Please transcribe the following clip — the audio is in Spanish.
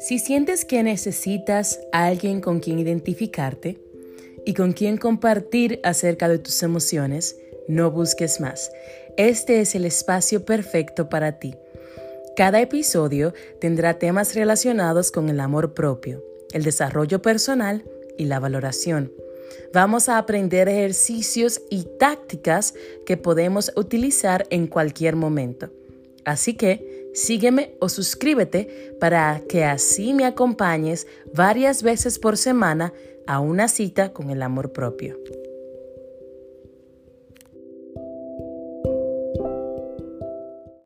Si sientes que necesitas a alguien con quien identificarte y con quien compartir acerca de tus emociones, no busques más. Este es el espacio perfecto para ti. Cada episodio tendrá temas relacionados con el amor propio, el desarrollo personal y la valoración. Vamos a aprender ejercicios y tácticas que podemos utilizar en cualquier momento. Así que sígueme o suscríbete para que así me acompañes varias veces por semana a una cita con el amor propio.